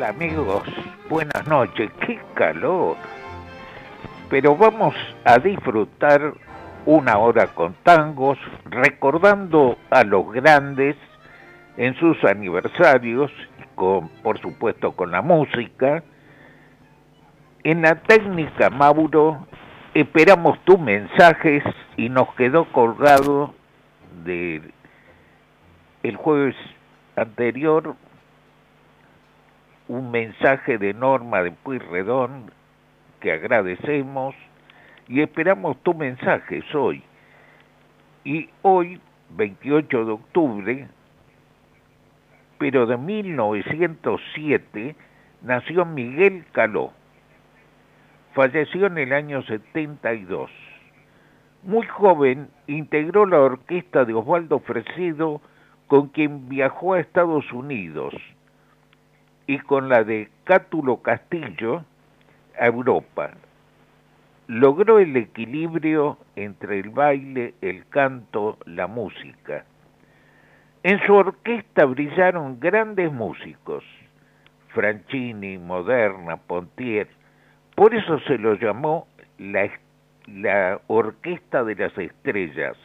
Hola amigos, buenas noches, qué calor. Pero vamos a disfrutar una hora con tangos, recordando a los grandes en sus aniversarios, con, por supuesto con la música. En la técnica Mauro esperamos tus mensajes y nos quedó colgado de el jueves anterior un mensaje de Norma de Puyredón que agradecemos y esperamos tu mensajes hoy. Y hoy, 28 de octubre, pero de 1907, nació Miguel Caló. Falleció en el año 72. Muy joven, integró la orquesta de Osvaldo Fresedo, con quien viajó a Estados Unidos, y con la de Cátulo Castillo a Europa. Logró el equilibrio entre el baile, el canto, la música. En su orquesta brillaron grandes músicos, Franchini, Moderna, Pontier, por eso se lo llamó la, la Orquesta de las Estrellas,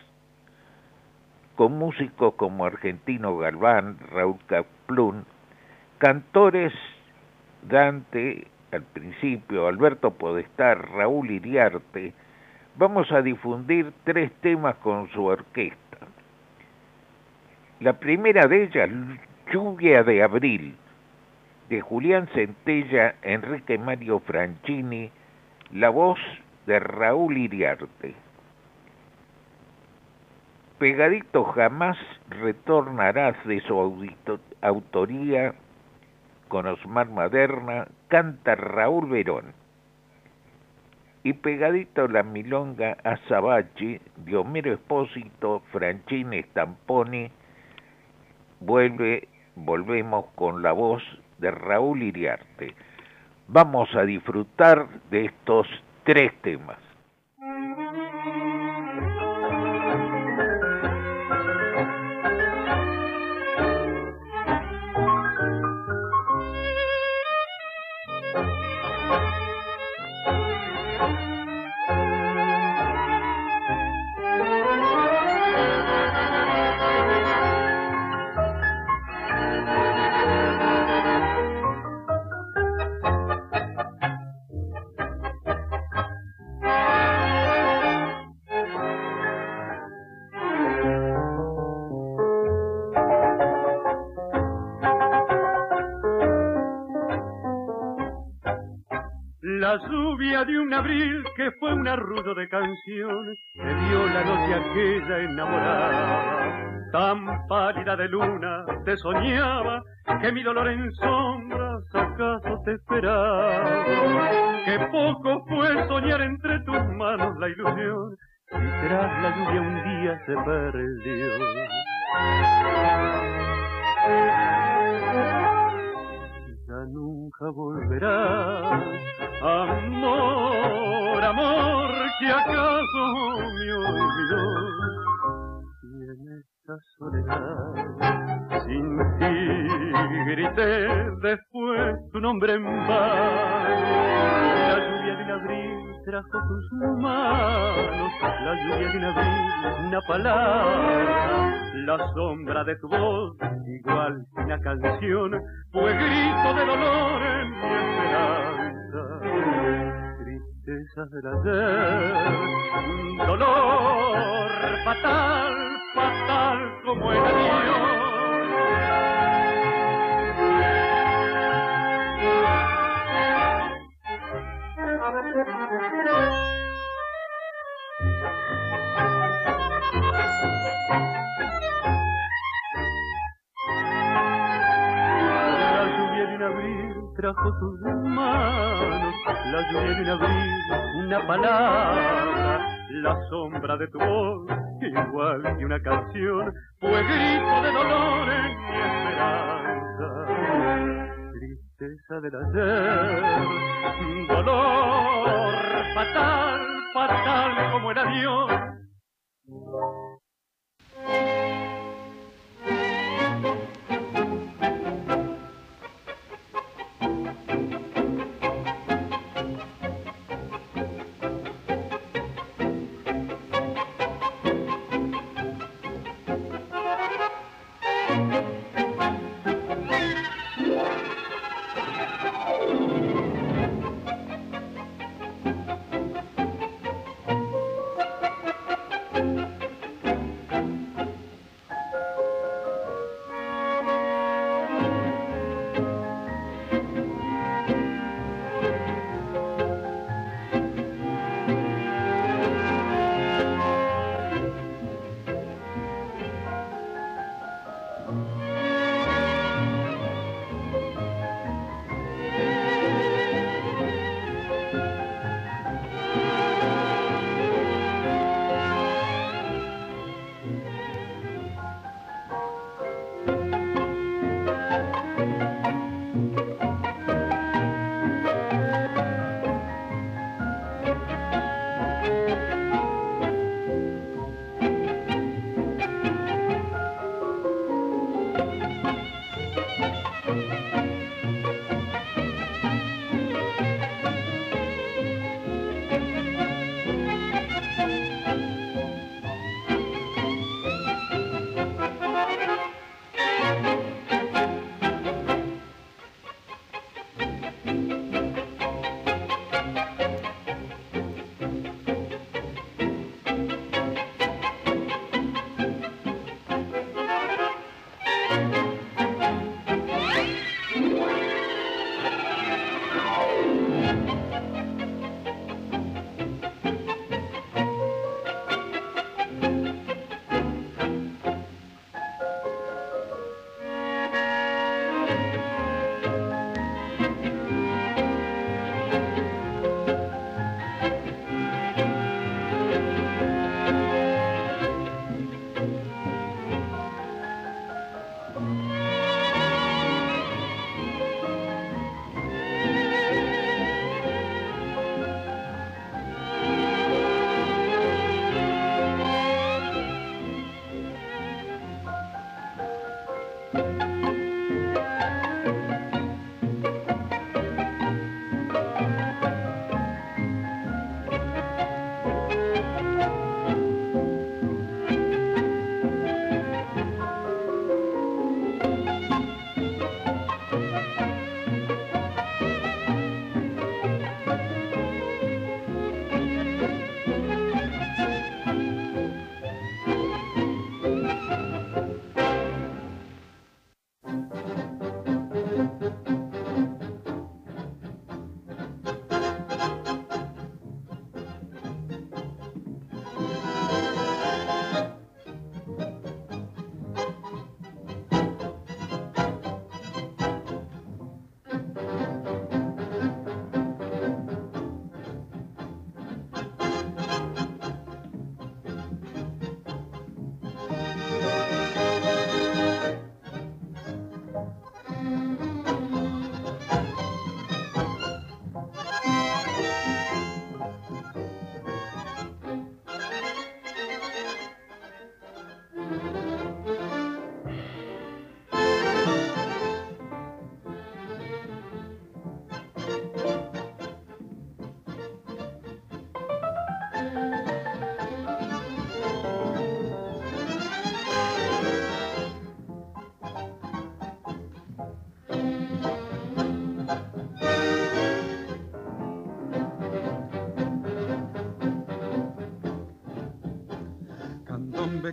con músicos como Argentino Galván, Raúl Caplún, cantores Dante al principio, Alberto Podestar, Raúl Iriarte, vamos a difundir tres temas con su orquesta. La primera de ellas, Lluvia de Abril, de Julián Centella, Enrique Mario Franchini, la voz de Raúl Iriarte. Pegadito jamás retornarás de su autoría con Osmar Maderna, canta Raúl Verón. Y pegadito la milonga Azabache de Homero Espósito, Franchini Stamponi, vuelve, volvemos con la voz de Raúl Iriarte. Vamos a disfrutar de estos tres temas. Que fue un arrudo de canciones que dio la noche aquella enamorada. Tan pálida de luna te soñaba que mi dolor en sombras acaso te esperaba. Que poco fue soñar entre tus manos la ilusión y tras la lluvia un día se perdió nunca volverá. Amor, amor, que acaso me olvidó. Y en esta soledad, sin ti grité después tu nombre en vano. La lluvia de abril trajo tus manos, la lluvia de una palabra, la sombra de tu voz, igual que una canción, fue grito de dolor en mi esperanza. Tristeza del ayer, un dolor fatal, fatal como el adiós. Trajo sus manos, la lluvia de un abril, una palabra, la sombra de tu voz, igual que una canción, fue grito de dolor en mi esperanza. Tristeza del ayer, dolor fatal, fatal como el adiós.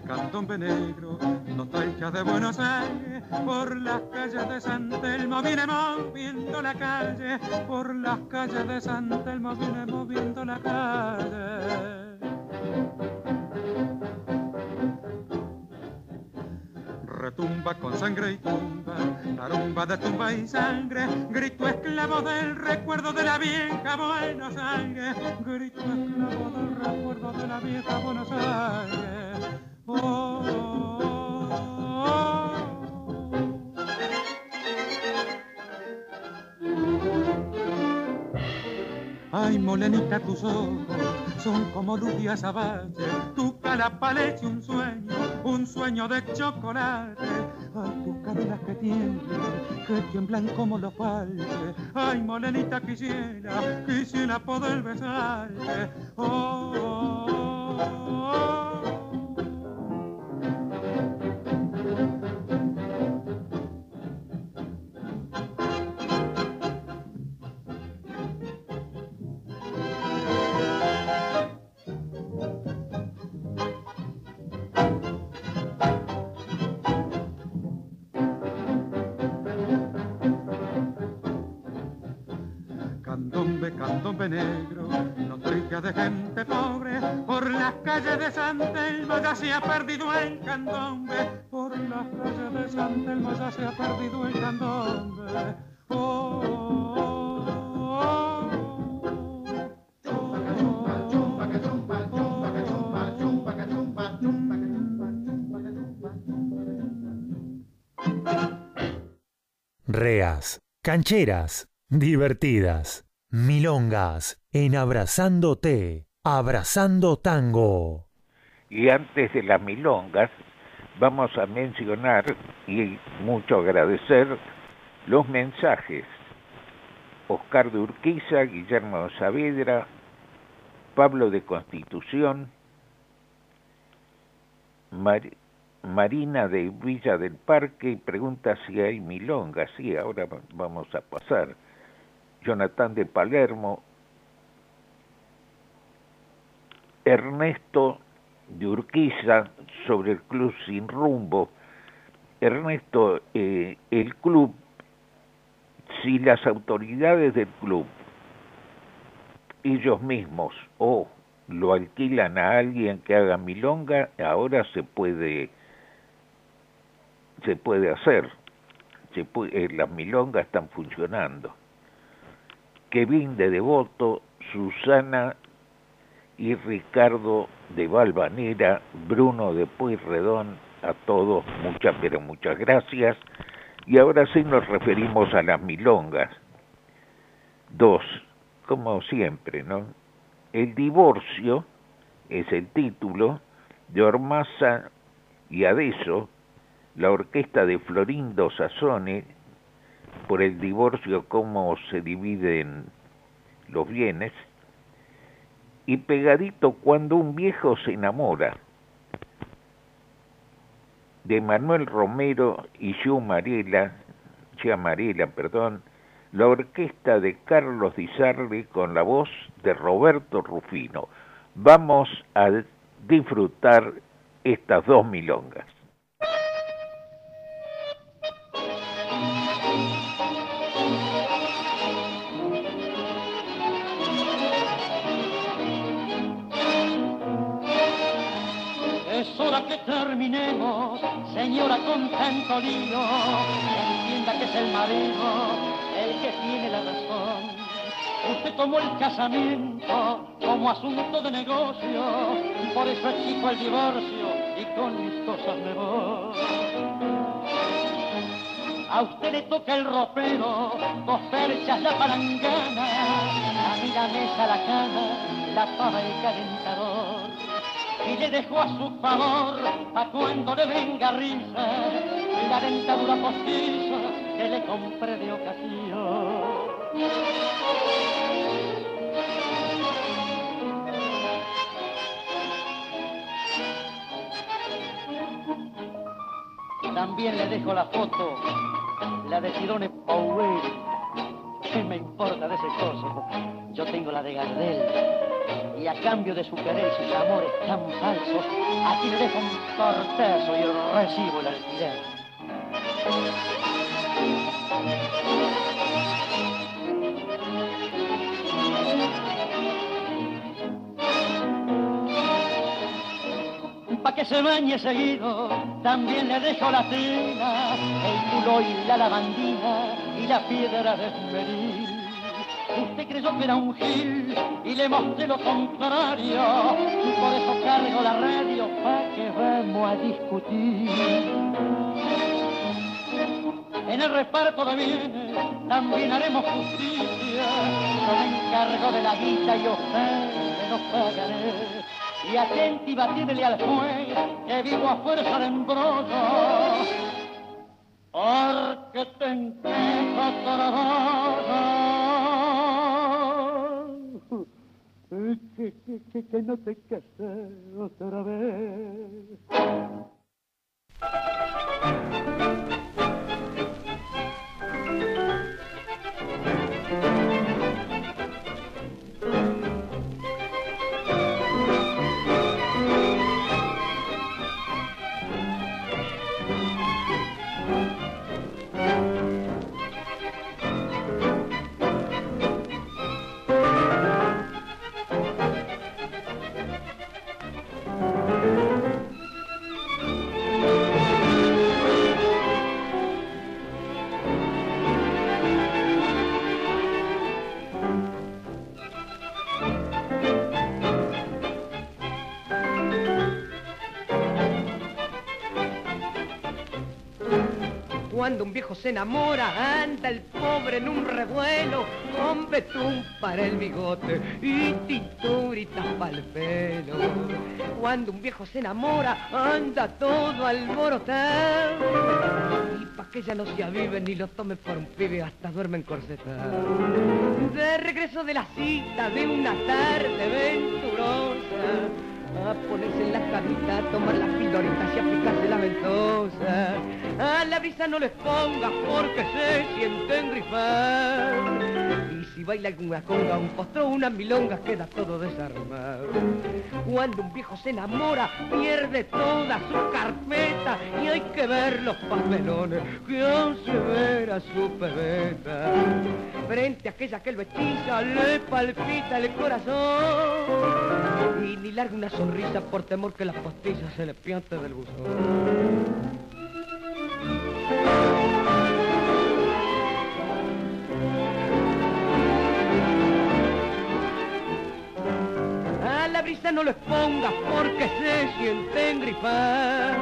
Candombe negro, nostalgia de Buenos Aires, por las calles de San Telmo viene moviendo la calle, por las calles de San Telmo viene moviendo la calle. tumba con sangre y tumba, tarumba de tumba y sangre, grito esclavo del recuerdo de la vieja Buenos Aires, grito esclavo del recuerdo de la vieja Buenos Aires. Oh, oh, oh. Ay, molenita, tus ojos son como luz y azabache, tu cara parece un sueño, un sueño de chocolate. Ay, tus caderas que tiemblan, que tiemblan como los palques. Ay, molenita, quisiera, quisiera poder besarte. Oh, oh, oh, de gente pobre, por las calles de San Telmo ya se ha perdido el candombe, por las calles de San Telmo ya se ha perdido el candombe. Oh, oh, oh, Reas, cancheras, divertidas, milongas, en Abrazándote, Abrazando Tango. Y antes de las milongas, vamos a mencionar y mucho agradecer los mensajes. Oscar de Urquiza, Guillermo Saavedra, Pablo de Constitución, Mar- Marina de Villa del Parque pregunta si hay milongas. Sí, ahora va- vamos a pasar. Jonathan de Palermo, Ernesto de Urquiza sobre el club sin rumbo. Ernesto, eh, el club, si las autoridades del club, ellos mismos, o lo alquilan a alguien que haga milonga, ahora se puede, se puede hacer. Eh, las milongas están funcionando. Kevin de Devoto, Susana y Ricardo de Valvanera, Bruno de Pueyrredón, a todos muchas pero muchas gracias. Y ahora sí nos referimos a las milongas. Dos, como siempre, ¿no? El divorcio es el título de Ormaza y Adeso, la orquesta de Florindo Sassone, por el divorcio, cómo se dividen los bienes, y pegadito cuando un viejo se enamora, de Manuel Romero y Marela, Gia Marela, perdón, la orquesta de Carlos Di Sarli con la voz de Roberto Rufino. Vamos a disfrutar estas dos milongas. Señora con tanto lío. Entienda que es el marido el que tiene la razón. Usted tomó el casamiento como asunto de negocio, por eso exijo el divorcio y con mis cosas me voy. A usted le toca el ropero, dos perchas la palangana, a mí la mesa, la cama, la pava y el calentador y le dejó a su favor a cuando le venga risa la dentadura postiza que le compré de ocasión. También le dejo la foto, la de Cirone Powell. ¿Qué me importa de ese coso? Yo tengo la de Gardel y a cambio de su querer y sus amores tan falsos, aquí le dejo un tortazo y recibo el alquiler. Pa' que se bañe seguido, también le dejo la tela, el culo y la lavandina y la piedra de esmeril. Usted creyó que era un gil y le mostré lo contrario, por eso cargo la radio pa' que vamos a discutir. En el reparto de bienes también haremos justicia, yo me encargo de la guita y ustedes nos pagaré. Y atenti batirle al juez que vivo a fuerza de embrollo. Porque te enquejo que, que, que, que no te casé otra vez. Viejo se enamora, anda el pobre en un revuelo, con betún para el bigote y tinturitas para el pelo. Cuando un viejo se enamora, anda todo alborotado. Y pa' que ya no se avive ni lo tome por un pibe, hasta duerme encorsetado. De regreso de la cita de una tarde venturosa, a ponerse en la camita, a tomar las pildoritas y a picarse la ventosa. A la brisa no les ponga porque se sienten grifar. Y si baila alguna conga, un postro, una milonga, queda todo desarmado. Cuando un viejo se enamora, pierde toda su carpeta y hay que ver los papelones que hace ver a su pebeta. Frente a aquella que lo hechiza, le palpita el corazón y ni larga una sonrisa por temor que la postilla se le piante del buzón. La brisa no les pongas porque se sienten grifar.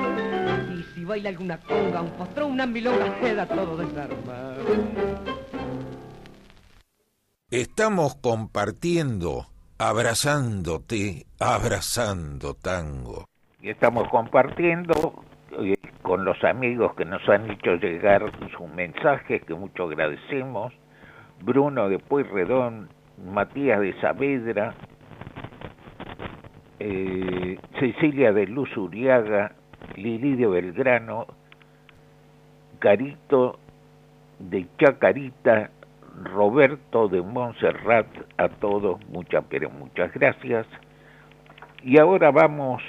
Y si baila alguna conga, un patrón, una milonga, queda todo desarmado. Estamos compartiendo, abrazándote, abrazando tango. Y estamos compartiendo eh, con los amigos que nos han hecho llegar sus mensajes, que mucho agradecemos. Bruno de Pueyrredón, Matías de Saavedra, eh, Cecilia de Luz Uriaga, Lili de Belgrano, Carito de Chacarita, Roberto de Montserrat, a todos muchas, pero muchas gracias. Y ahora vamos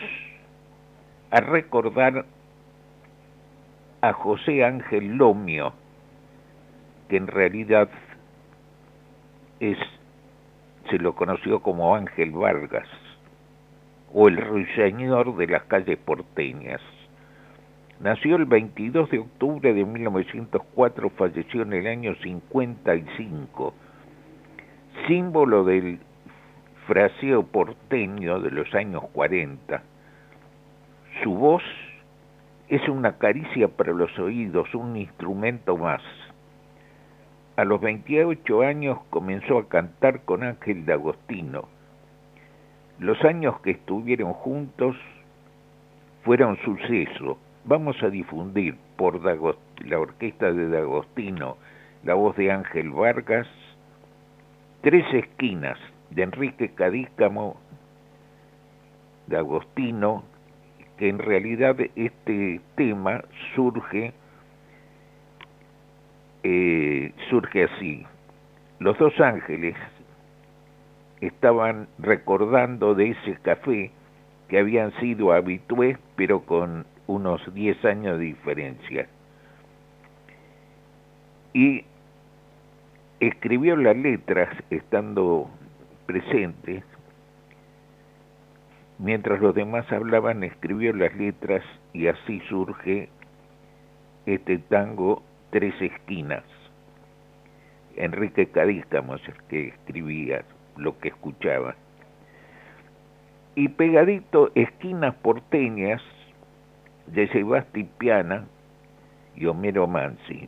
a recordar a José Ángel Lomio, que en realidad es, se lo conoció como Ángel Vargas, o el ruiseñor de las calles porteñas. Nació el 22 de octubre de 1904, falleció en el año 55, símbolo del fraseo porteño de los años 40. Su voz es una caricia para los oídos, un instrumento más. A los 28 años comenzó a cantar con Ángel D'Agostino. Los años que estuvieron juntos fueron suceso. Vamos a difundir por la orquesta de D'Agostino la voz de Ángel Vargas, Tres esquinas de Enrique Cadícamo, D'Agostino, que en realidad este tema surge eh, surge así. Los dos ángeles estaban recordando de ese café que habían sido habitués, pero con unos 10 años de diferencia. Y escribió las letras estando presente Mientras los demás hablaban, escribió las letras y así surge este tango Tres Esquinas. Enrique Cadícamo es el que escribía lo que escuchaba. Y pegadito Esquinas Porteñas de Sebastián Piana y Homero Mansi.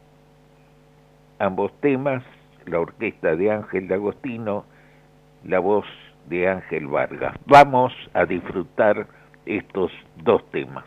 Ambos temas, la orquesta de Ángel D'Agostino, la voz de Ángel Vargas. Vamos a disfrutar estos dos temas.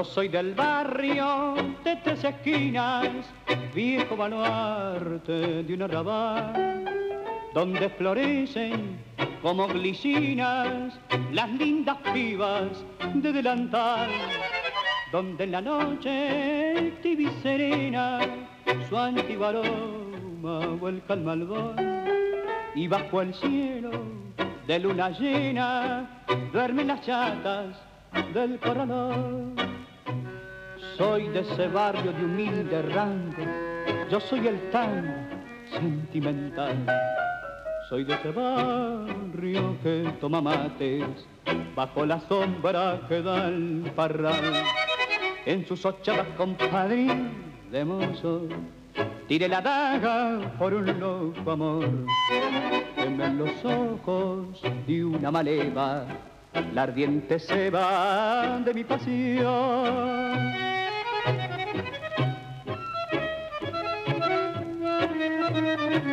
Yo soy del barrio de tres esquinas, viejo baluarte de un arrabal, donde florecen como glicinas las lindas pibas de delantal, donde en la noche tibia y serena su antiguo aroma vuelca al malvón y bajo el cielo de luna llena duermen las chatas del corralón. Soy de ese barrio de humilde rango, yo soy el tan sentimental. Soy de ese barrio que toma mates bajo la sombra que da el parral. En sus ochavas compadrín de mozo, tire la daga por un loco amor. en los ojos de una maleva, la ardiente se va de mi pasión. Donde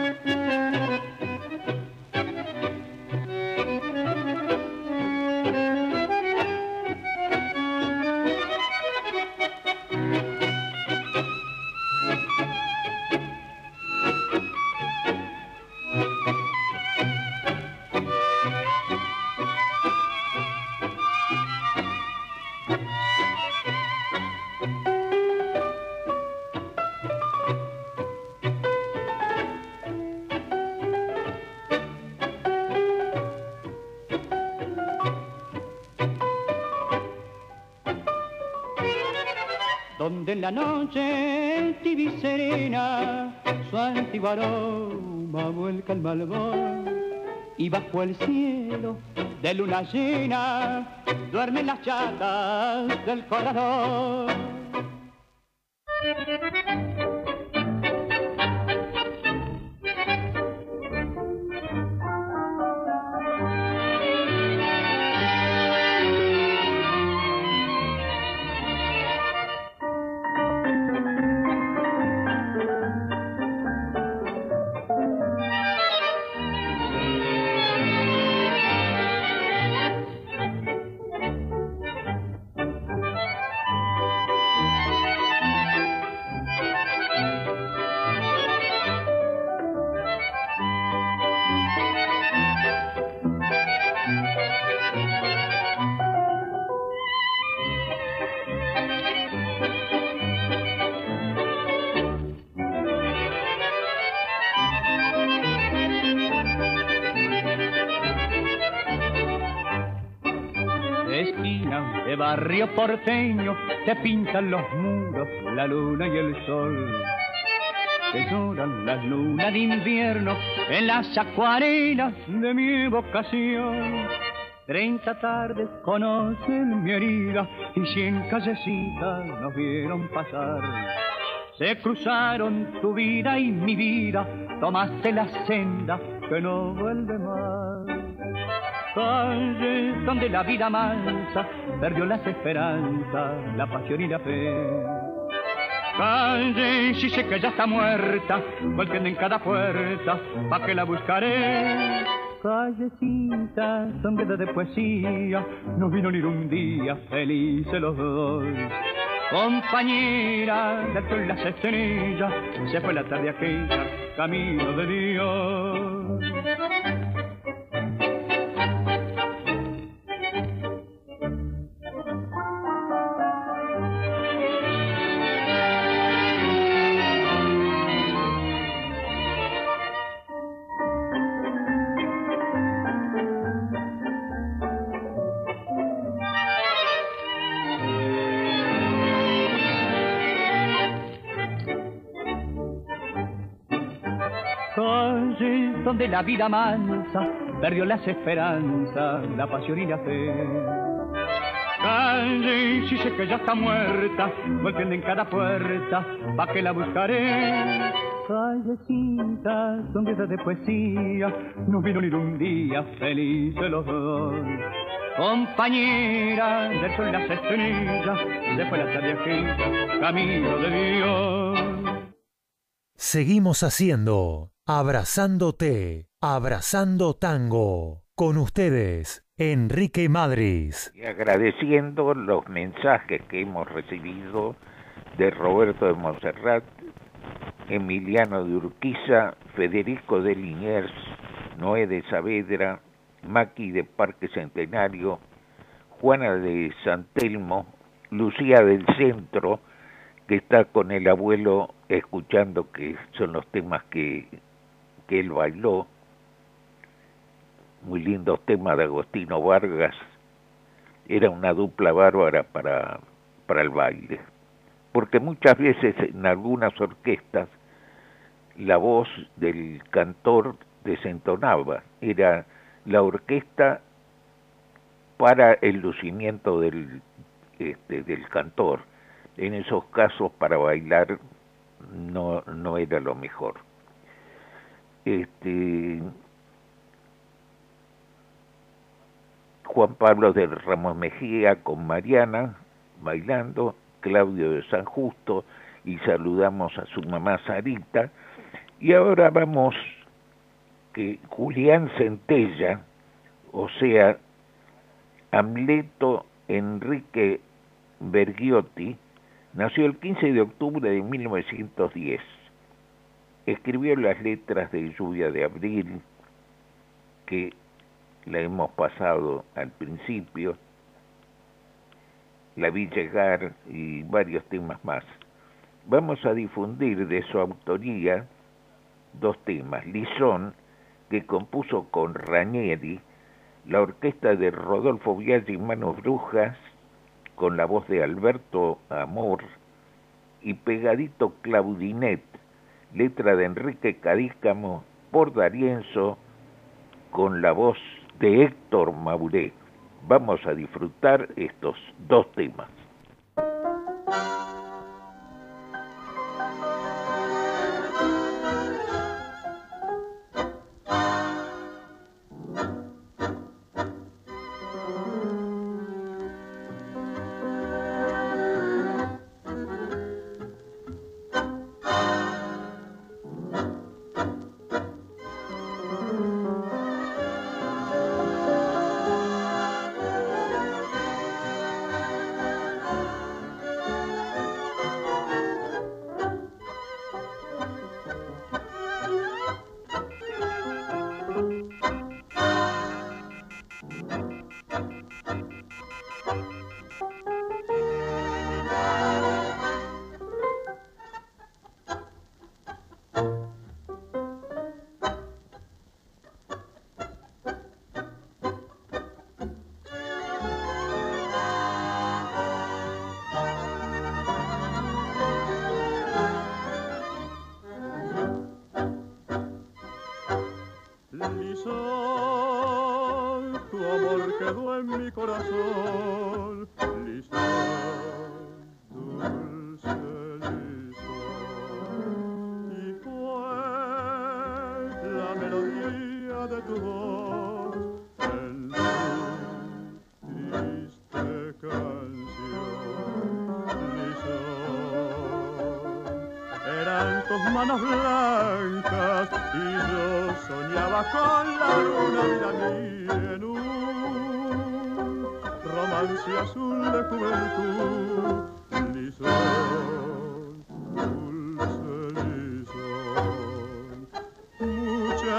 en la noche serena su antiguo aroma vuelca el malvón y bajo el cielo de luna llena duermen las chatas del corazón. Barrio porteño te pintan los muros, la luna y el sol. Que lloran las lunas de invierno en las acuarelas de mi evocación. Treinta tardes conocen mi herida y cien callecitas nos vieron pasar. Se cruzaron tu vida y mi vida, tomaste la senda que no vuelve más. Calles donde la vida mansa perdió las esperanzas, la pasión y la fe. Calle, si sé que ya está muerta, golpeando en cada puerta, ¿pa' que la buscaré? Callecita, sombra de poesía, no vino ni un día felices los dos. Compañera sol las estrellas, se fue la tarde aquella, camino de Dios. Donde la vida mansa perdió las esperanzas, la pasión y la fe. Calle, si sé que ya está muerta, golpeando en cada puerta, ¿pa' que la buscaré? Callecita, sonrisa de poesía, no vino ni un día felices los dos. Compañera del sol las estrellas, fue la tarde camino de Dios. Seguimos haciendo Abrazándote, Abrazando Tango. Con ustedes, Enrique Madris. Y agradeciendo los mensajes que hemos recibido de Roberto de Monserrat, Emiliano de Urquiza, Federico de Liniers, Noé de Saavedra, Maki de Parque Centenario, Juana de San Telmo, Lucía del Centro, que está con el abuelo escuchando que son los temas que, que él bailó, muy lindos temas de Agostino Vargas, era una dupla bárbara para, para el baile, porque muchas veces en algunas orquestas la voz del cantor desentonaba, era la orquesta para el lucimiento del, este, del cantor. En esos casos para bailar no, no era lo mejor. Este, Juan Pablo de Ramos Mejía con Mariana bailando, Claudio de San Justo y saludamos a su mamá Sarita. Y ahora vamos que Julián Centella, o sea, Amleto Enrique Bergiotti, nació el 15 de octubre de 1910. Escribió las letras de Lluvia de Abril, que la hemos pasado al principio, La vi llegar y varios temas más. Vamos a difundir de su autoría dos temas. Lisón, que compuso con Ranieri, la orquesta de Rodolfo Viaggi y Manos Brujas, con la voz de Alberto Amor, y Pegadito Claudinet, letra de Enrique Cadícamo por Darienzo, con la voz de Héctor Mauré. Vamos a disfrutar estos dos temas. En tu triste canción, Lisón. Eran tus manos blancas y yo soñaba con la luna de mienu. Romance azul de tu virtud, Lisón.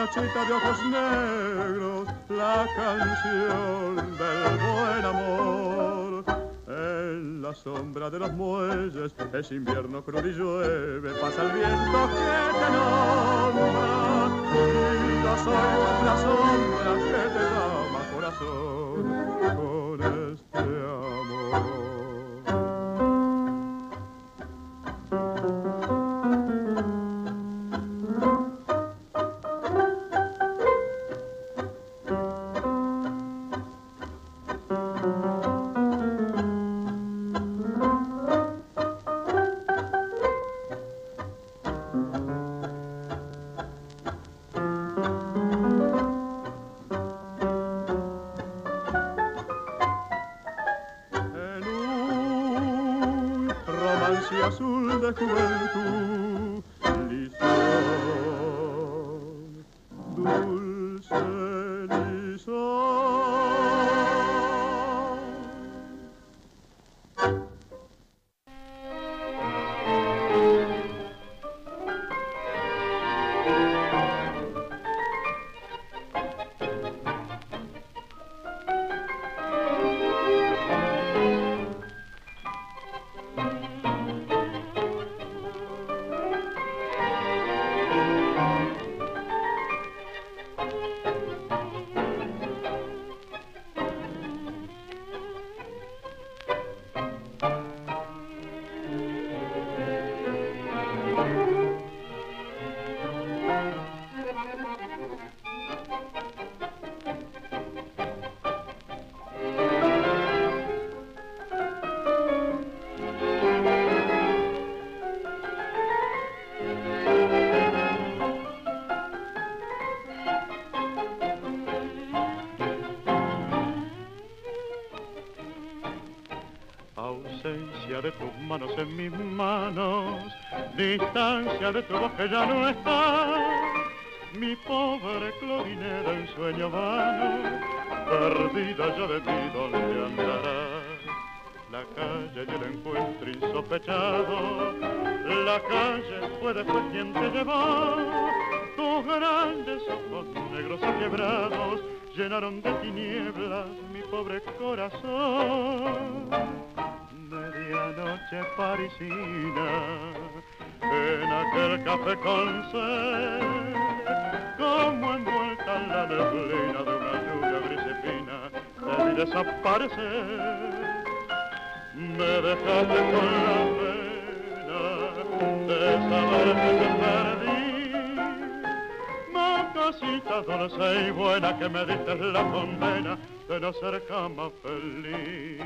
Muchachita de ojos negros, la canción del buen amor en la sombra de los muelles es invierno crudo y llueve, pasa el viento que te nombra. Y soy como la sombra que te llama corazón de tu voz que ya no está. Mi pobre Clorinera en sueño vano, perdida ya de ti, ¿dónde andará? La calle y el encuentro insospechado, la calle fue después quien te llevó. Tus grandes ojos negros y quebrados llenaron de tinieblas mi pobre corazón medianoche parisina, en aquel café con sed, como envuelta en la neblina de una lluvia gris y te vi desaparecer. Me dejaste con la pena de saber que te perdí. Cosita dulce y buena que me diste la condena de no ser jamás feliz.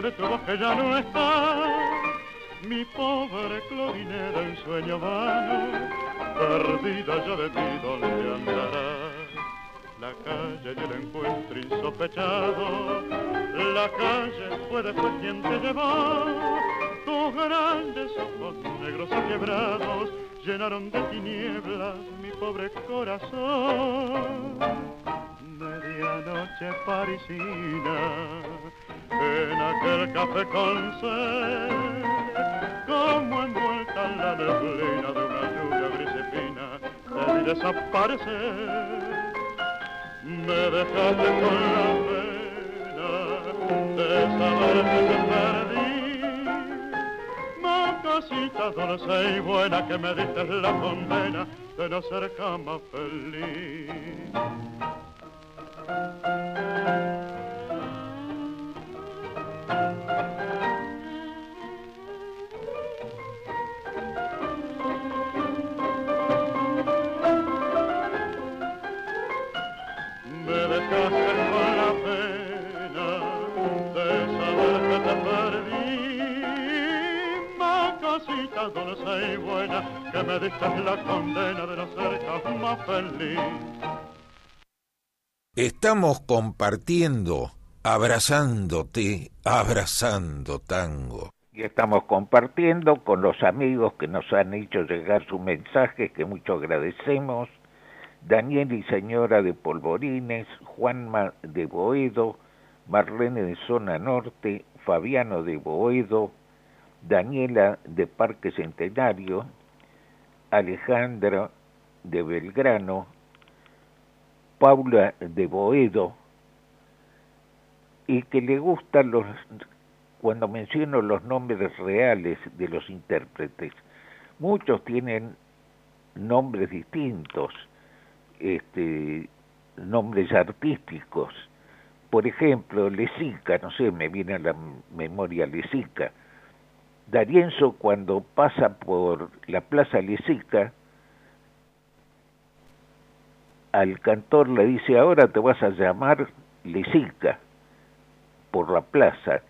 De tu que ya no está. Mi pobre Clorinera en sueño vano, perdida ya de ti, ¿dónde andará? La calle y el encuentro insospechado, la calle fue después quien te llevó, tus grandes ojos negros y quebrados llenaron de tinieblas mi pobre corazón. Medianoche parisina, en aquel café con sed, como envuelta en la neblina de una lluvia gris y fina, te vi desaparecer. Me dejaste con la pena de saber que te perdí cosita dulce y buena que me diste la condena de no ser jamás feliz. Estamos compartiendo, abrazándote, abrazando tango. Y estamos compartiendo con los amigos que nos han hecho llegar sus mensajes, que mucho agradecemos. Daniel y señora de Polvorines, Juanma de Boedo, Marlene de Zona Norte, Fabiano de Boedo, Daniela de Parque Centenario, Alejandra de Belgrano, Paula de Boedo, y que le gustan los, cuando menciono los nombres reales de los intérpretes. Muchos tienen nombres distintos, este, nombres artísticos. Por ejemplo, Lesica, no sé, me viene a la memoria Lesica. Darienzo cuando pasa por la Plaza Lesica, al cantor le dice, ahora te vas a llamar Lesica, por la plaza.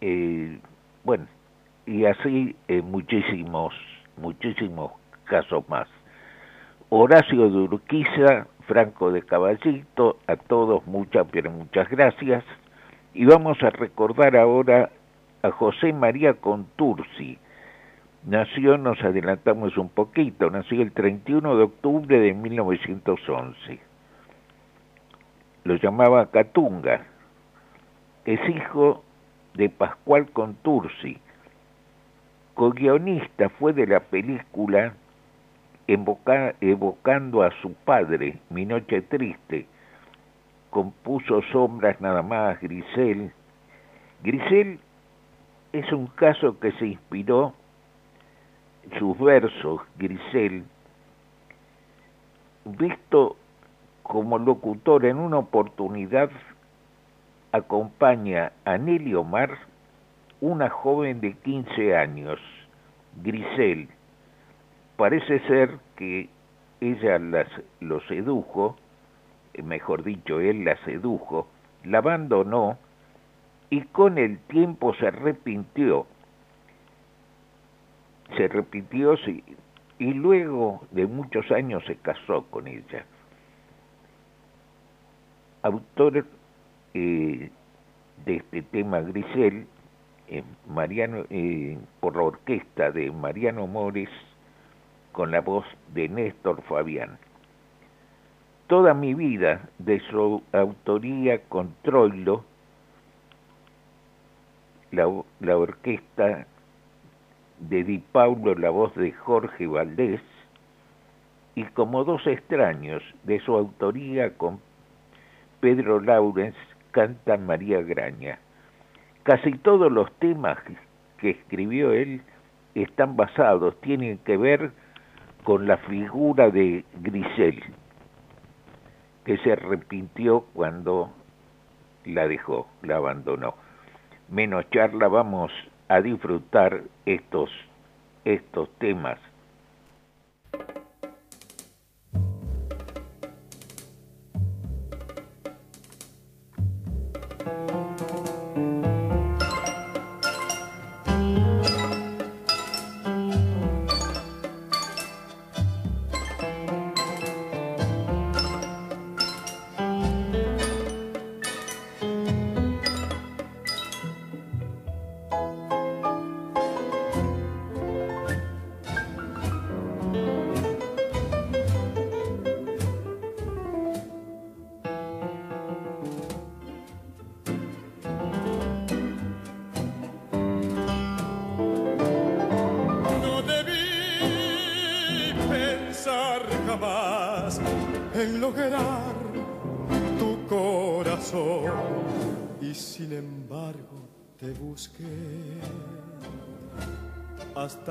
Eh, bueno, y así eh, muchísimos, muchísimos casos más. Horacio de Urquiza, Franco de Caballito, a todos muchas, pero muchas gracias. Y vamos a recordar ahora a José María Contursi. Nació, nos adelantamos un poquito, nació el 31 de octubre de 1911. Lo llamaba Catunga. Es hijo de Pascual Contursi. Co-guionista fue de la película Evoca, evocando a su padre, Mi Noche Triste. Compuso Sombras nada más, Grisel. Grisel es un caso que se inspiró sus versos, Grisel, visto como locutor en una oportunidad, acompaña a Nelly Omar, una joven de 15 años, Grisel. Parece ser que ella las, lo sedujo, mejor dicho, él la sedujo, la abandonó y con el tiempo se arrepintió se repitió sí, y luego de muchos años se casó con ella. Autor eh, de este tema Grisel, Mariano, eh, por la orquesta de Mariano Mores, con la voz de Néstor Fabián. Toda mi vida, de su autoría con Troilo, la, la orquesta de Di Paulo la voz de Jorge Valdés y como dos extraños de su autoría con Pedro Laurens canta María Graña. Casi todos los temas que escribió él están basados, tienen que ver con la figura de Grisel, que se arrepintió cuando la dejó, la abandonó. Menos charla, vamos a disfrutar estos, estos temas.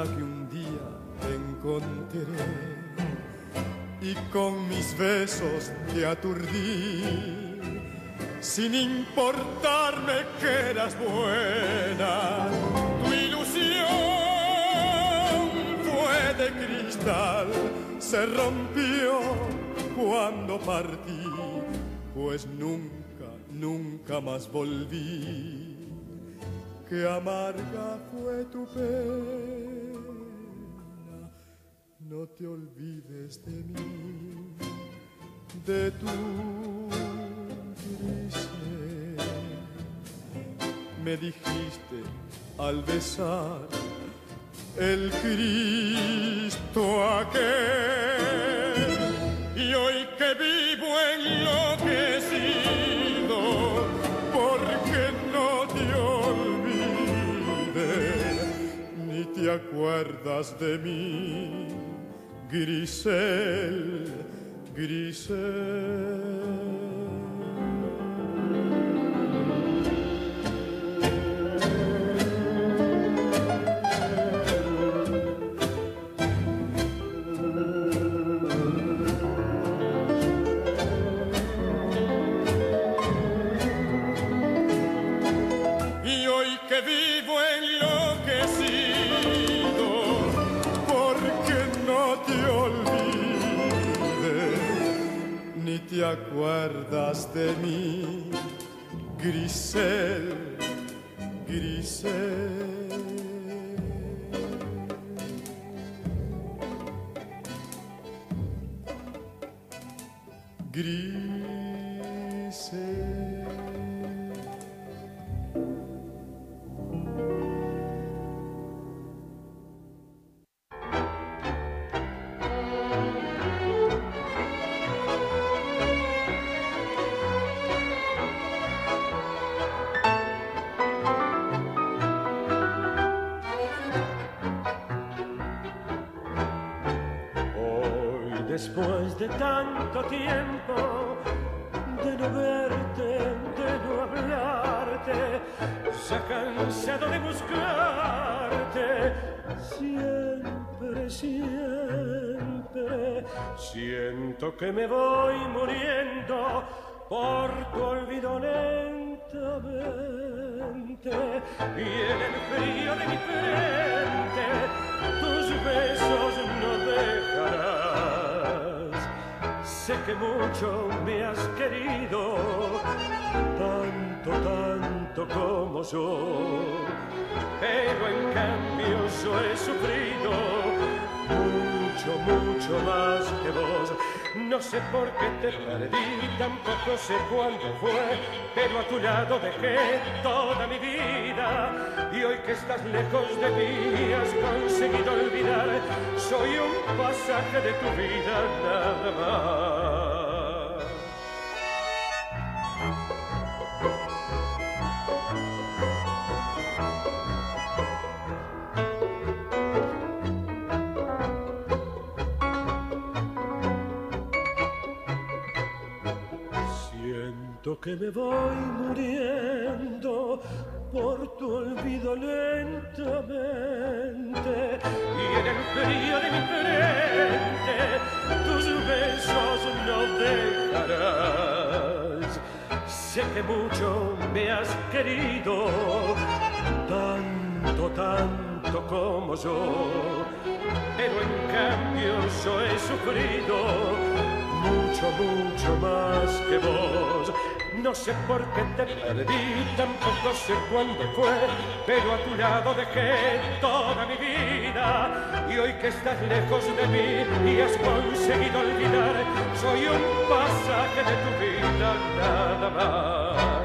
Que un día te encontré y con mis besos te aturdí sin importarme que eras buena. Tu ilusión fue de cristal, se rompió cuando partí, pues nunca, nunca más volví. Que amarga fue tu pena, no te olvides de mí, de tu me dijiste al besar el Cristo aquel. Y hoy que vivo enloquecido, porque no te olvides, ni te acuerdas de mí, Grisel, Grisel. Te acuerdas de mí, Grisel, Grisel. Grisel. Frío de mi frente tus besos no dejarán sé que mucho me has querido, tanto, tanto como yo, pero en cambio yo he sufrido mucho, mucho más que vos. No sé por qué te perdí, tampoco sé cuándo fue, pero a tu lado dejé toda mi vida. Y hoy que estás lejos de mí has conseguido olvidar, soy un pasaje de tu vida nada más. que me voy muriendo por tu olvido lentamente y en el frío de mi frente tus besos no dejarás. Sé que mucho me has querido, tanto, tanto como yo, pero en cambio yo he sufrido mucho, mucho más que vos. No sé por qué te perdí, tampoco sé cuándo fue, pero a tu lado dejé toda mi vida. Y hoy que estás lejos de mí y has conseguido olvidar, soy un pasaje de tu vida nada más.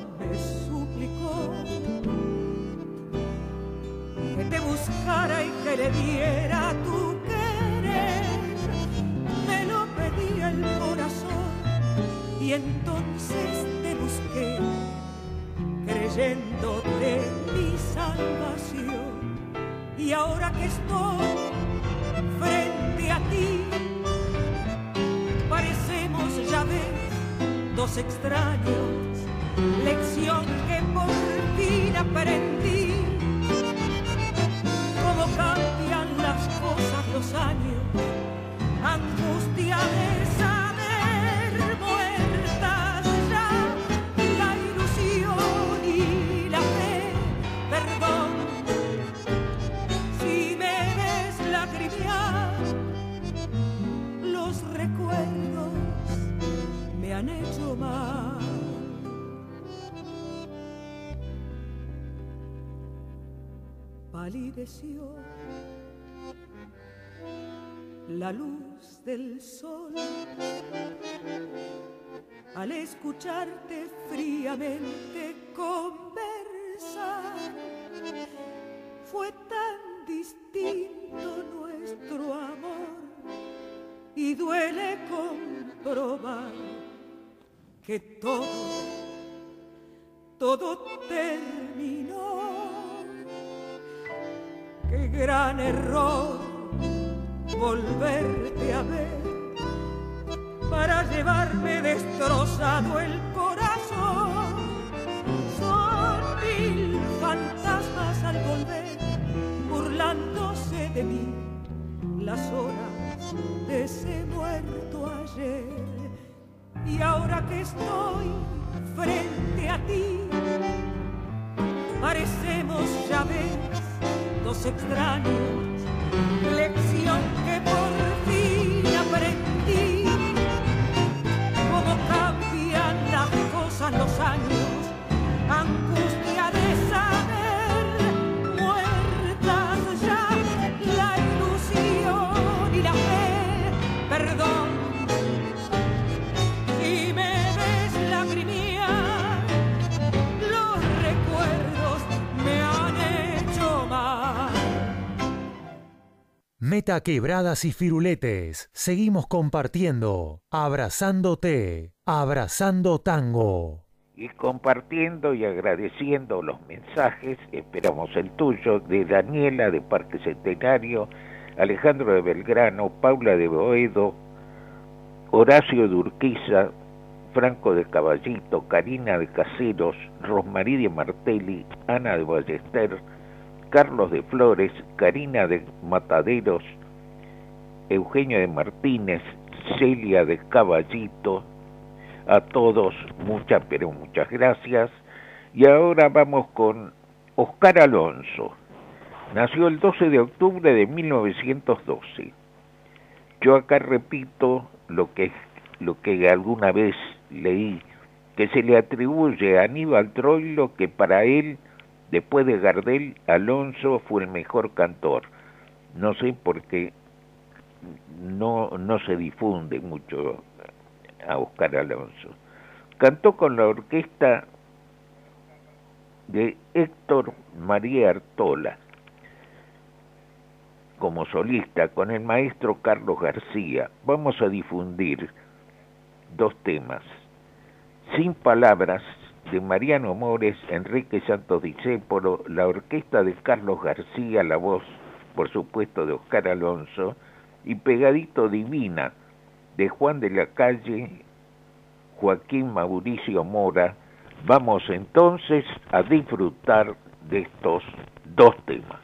que le diera tu querer. Me lo pedía el corazón y entonces te busqué, creyéndote mi salvación. Y ahora que estoy frente a ti, parecemos ya ves dos extraños, la luz del sol al escucharte fríamente conversar. Fue tan distinto nuestro amor y duele comprobar que todo, todo gran error volverte a ver para llevarme destrozado el corazón. Son mil fantasmas al volver, burlándose de mí las horas de ese muerto ayer. Y ahora que estoy frente a ti, parecemos ya ves dos extraños, Meta quebradas y firuletes. Seguimos compartiendo, abrazándote, abrazando tango. y compartiendo y agradeciendo los mensajes, esperamos el tuyo, de Daniela de Parque Centenario, Alejandro de Belgrano, Paula de Boedo, Horacio de Urquiza, Franco de Caballito, Karina de Caseros, Rosmarí de Martelli, Ana de Ballester, Carlos de Flores, Karina de Mataderos, Eugenio de Martínez, Celia de Caballito, a todos muchas, pero muchas gracias. Y ahora vamos con Oscar Alonso. Nació el 12 de octubre de 1912. Yo acá repito lo que, lo que alguna vez leí, que se le atribuye a Aníbal Troilo que para él, después de Gardel, Alonso fue el mejor cantor. No sé por qué no, no se difunde mucho a Oscar Alonso. Cantó con la orquesta de Héctor María Artola como solista con el maestro Carlos García. Vamos a difundir dos temas. Sin palabras de Mariano Mores, Enrique Santos Discépolo, la orquesta de Carlos García, la voz, por supuesto, de Oscar Alonso, y Pegadito Divina, de Juan de la Calle, Joaquín Mauricio Mora. Vamos entonces a disfrutar de estos dos temas.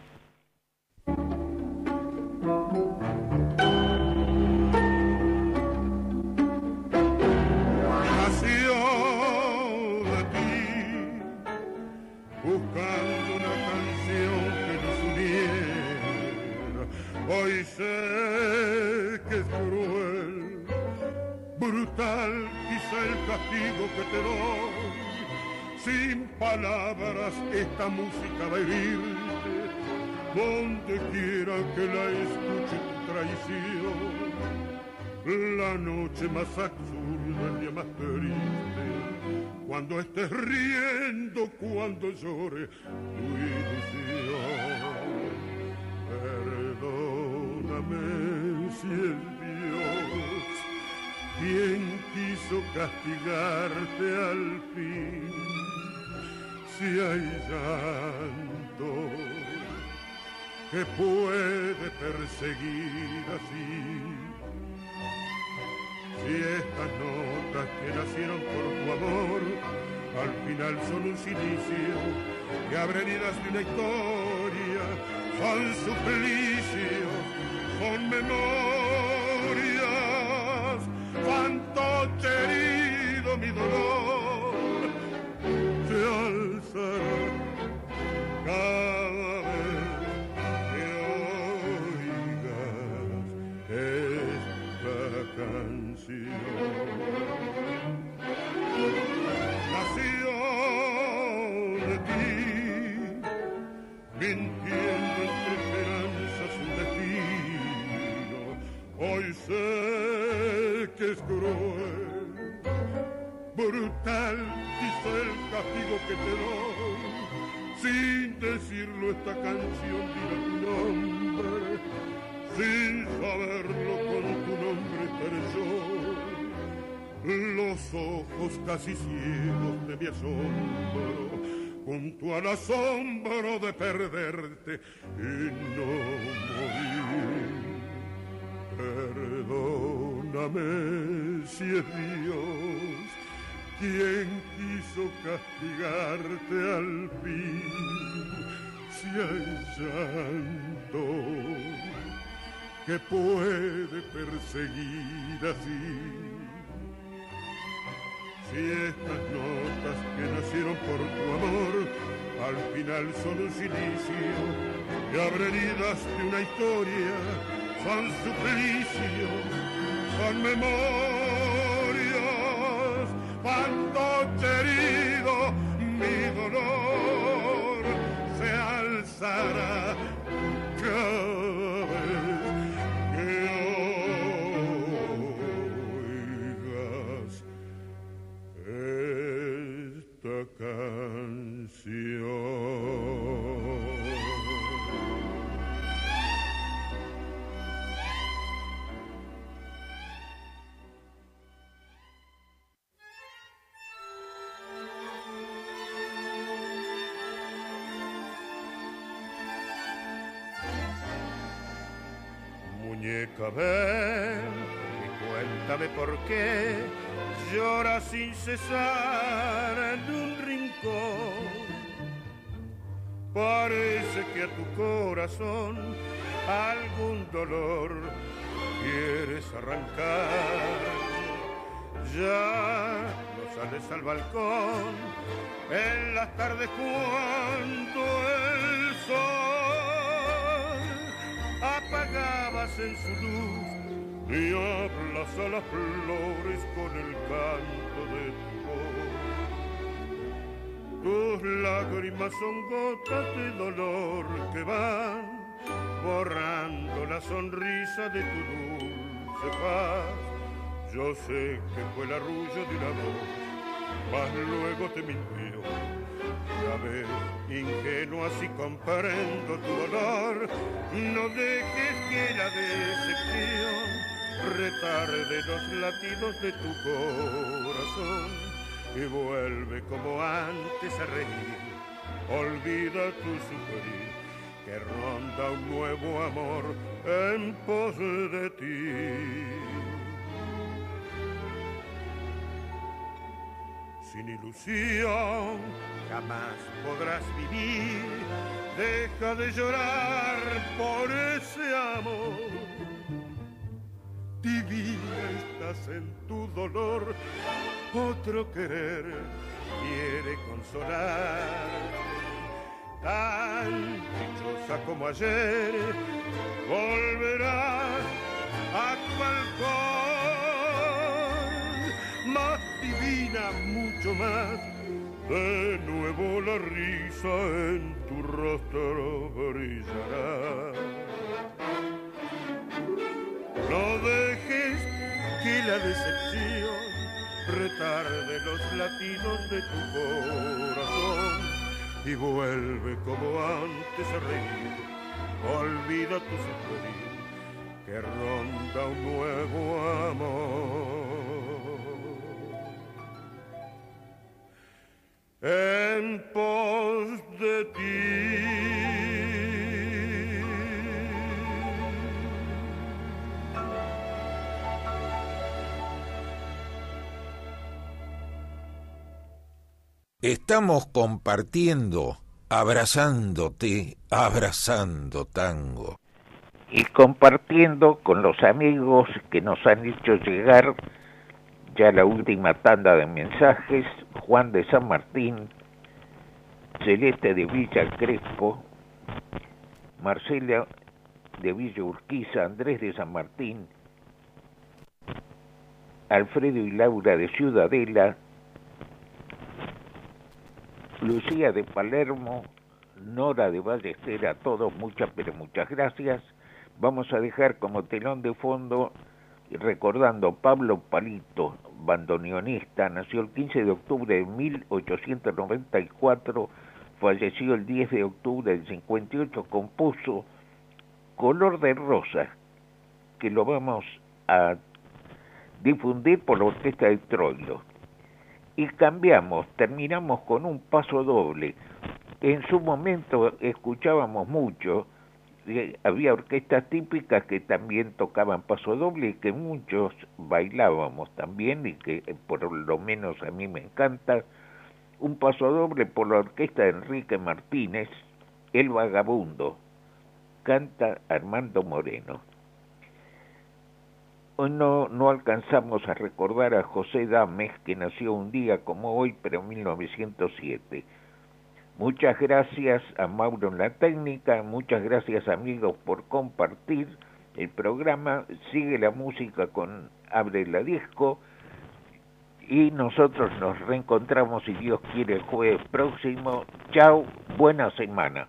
Sé que es cruel, brutal quizá el castigo que te doy. Sin palabras esta música va a herirte, donde quiera que la escuche tu traición. La noche más absurda, el día más triste, cuando estés riendo, cuando llore tu ilusión. Si es Dios quien quiso castigarte al fin. Si hay llanto que puede perseguir así. Si estas notas que nacieron por tu amor al final son un silicio que abre heridas de una historia, son suplicios, son memorias, fantoche herido mi dolor, cruel, brutal, quizá el castigo que te doy. Sin decirlo esta canción dirá tu nombre, sin saberlo con tu nombre estaré yo los ojos casi ciegos de mi asombro, junto al asombro de perderte y no morir. Perdóname si es Dios quien quiso castigarte al fin, si hay llanto que puede perseguir así. Si estas notas que nacieron por tu amor al final son un silicio abren heridas de una historia, son suplicios, son memorias, cuando herido mi dolor se alzará cada. Ven y cuéntame por qué llora sin cesar en un rincón. Parece que a tu corazón algún dolor quieres arrancar. Ya no sales al balcón en las tardes cuando el sol en su luz y hablas a las flores con el canto de tu voz. Tus lágrimas son gotas de dolor que van borrando la sonrisa de tu dulce paz. Yo sé que fue el arrullo de una voz, mas luego te mintió. Ves, ingenua si comprendo tu dolor, no dejes que la decepción retarde los latidos de tu corazón y vuelve como antes a reír. Olvida tu sufrir, que ronda un nuevo amor en pos de ti. Sin ilusión jamás podrás vivir, deja de llorar por ese amor. Divina estás en tu dolor, otro querer quiere consolarte. tan dichosa como ayer, volverás a tu balcón, mucho más, de nuevo la risa en tu rostro brillará. No dejes que la decepción retarde los latidos de tu corazón y vuelve como antes a reír. Olvida tu sufrir que ronda un nuevo amor. En pos de ti. Estamos compartiendo, abrazándote, abrazando tango. Y compartiendo con los amigos que nos han hecho llegar ya la última tanda de mensajes, Juan de San Martín, Celeste de Villa Crespo, Marcela de Villa Urquiza, Andrés de San Martín, Alfredo y Laura de Ciudadela, Lucía de Palermo, Nora de Ballester, a todos muchas, pero muchas gracias. Vamos a dejar como telón de fondo recordando Pablo Palito, bandoneonista, nació el 15 de octubre de 1894, falleció el 10 de octubre del 58, compuso Color de Rosa, que lo vamos a difundir por la Orquesta de Troilo y cambiamos, terminamos con un paso doble. En su momento escuchábamos mucho, había orquestas típicas que también tocaban paso doble y que muchos bailábamos también y que eh, por lo menos a mí me encanta. Un paso doble por la orquesta de Enrique Martínez, El Vagabundo, canta Armando Moreno. Hoy no, no alcanzamos a recordar a José Dames, que nació un día como hoy, pero en 1907. Muchas gracias a Mauro en la técnica, muchas gracias amigos por compartir el programa. Sigue la música con Abre la Disco y nosotros nos reencontramos, si Dios quiere, el jueves próximo. Chao, buena semana.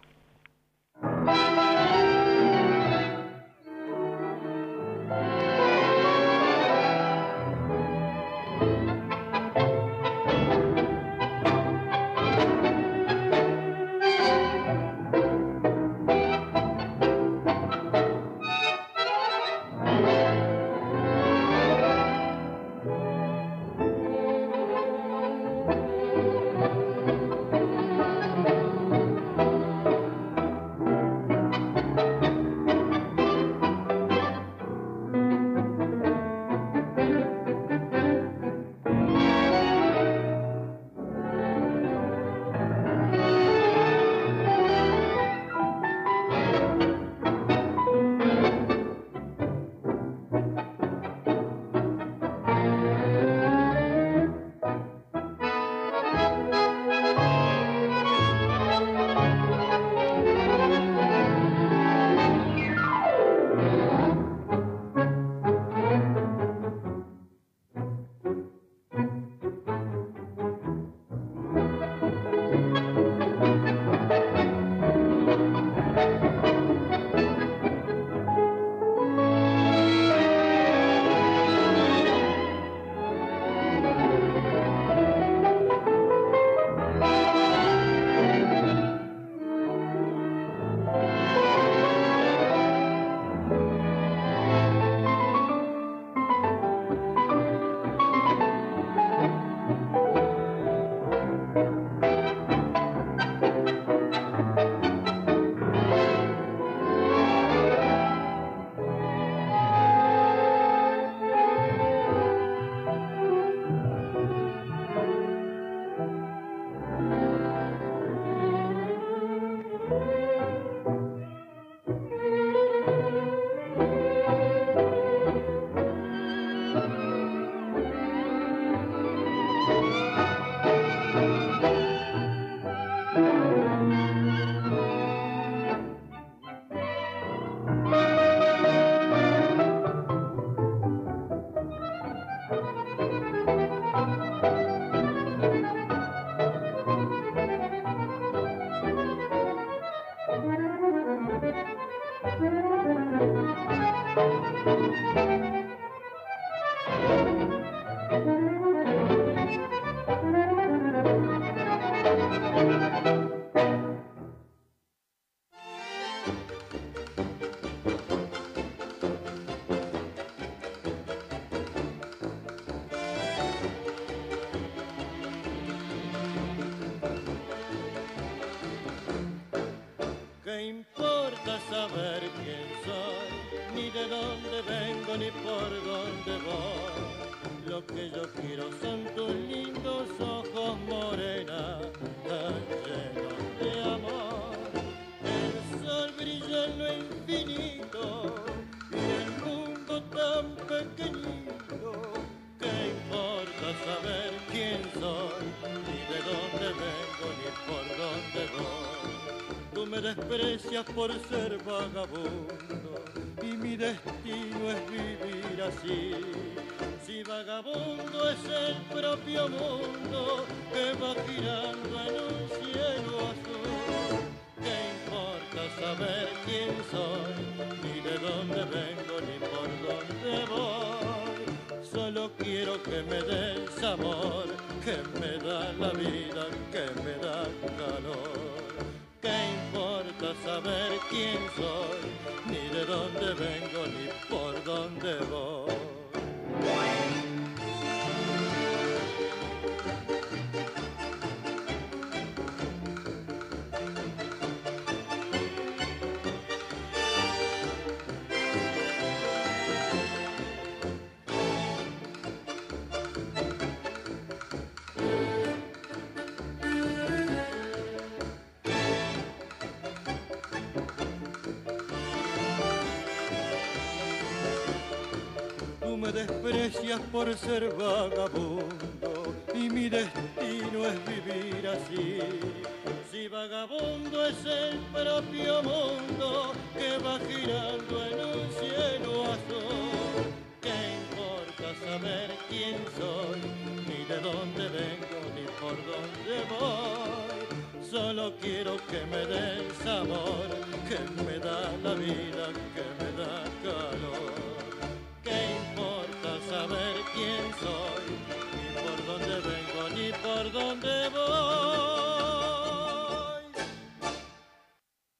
por ser vagabundo y mi destino es vivir así. Si vagabundo es el propio mundo que va girando en un cielo azul, ¿qué importa saber quién soy? gracias por ser vagabundo y mi destino es vivir así.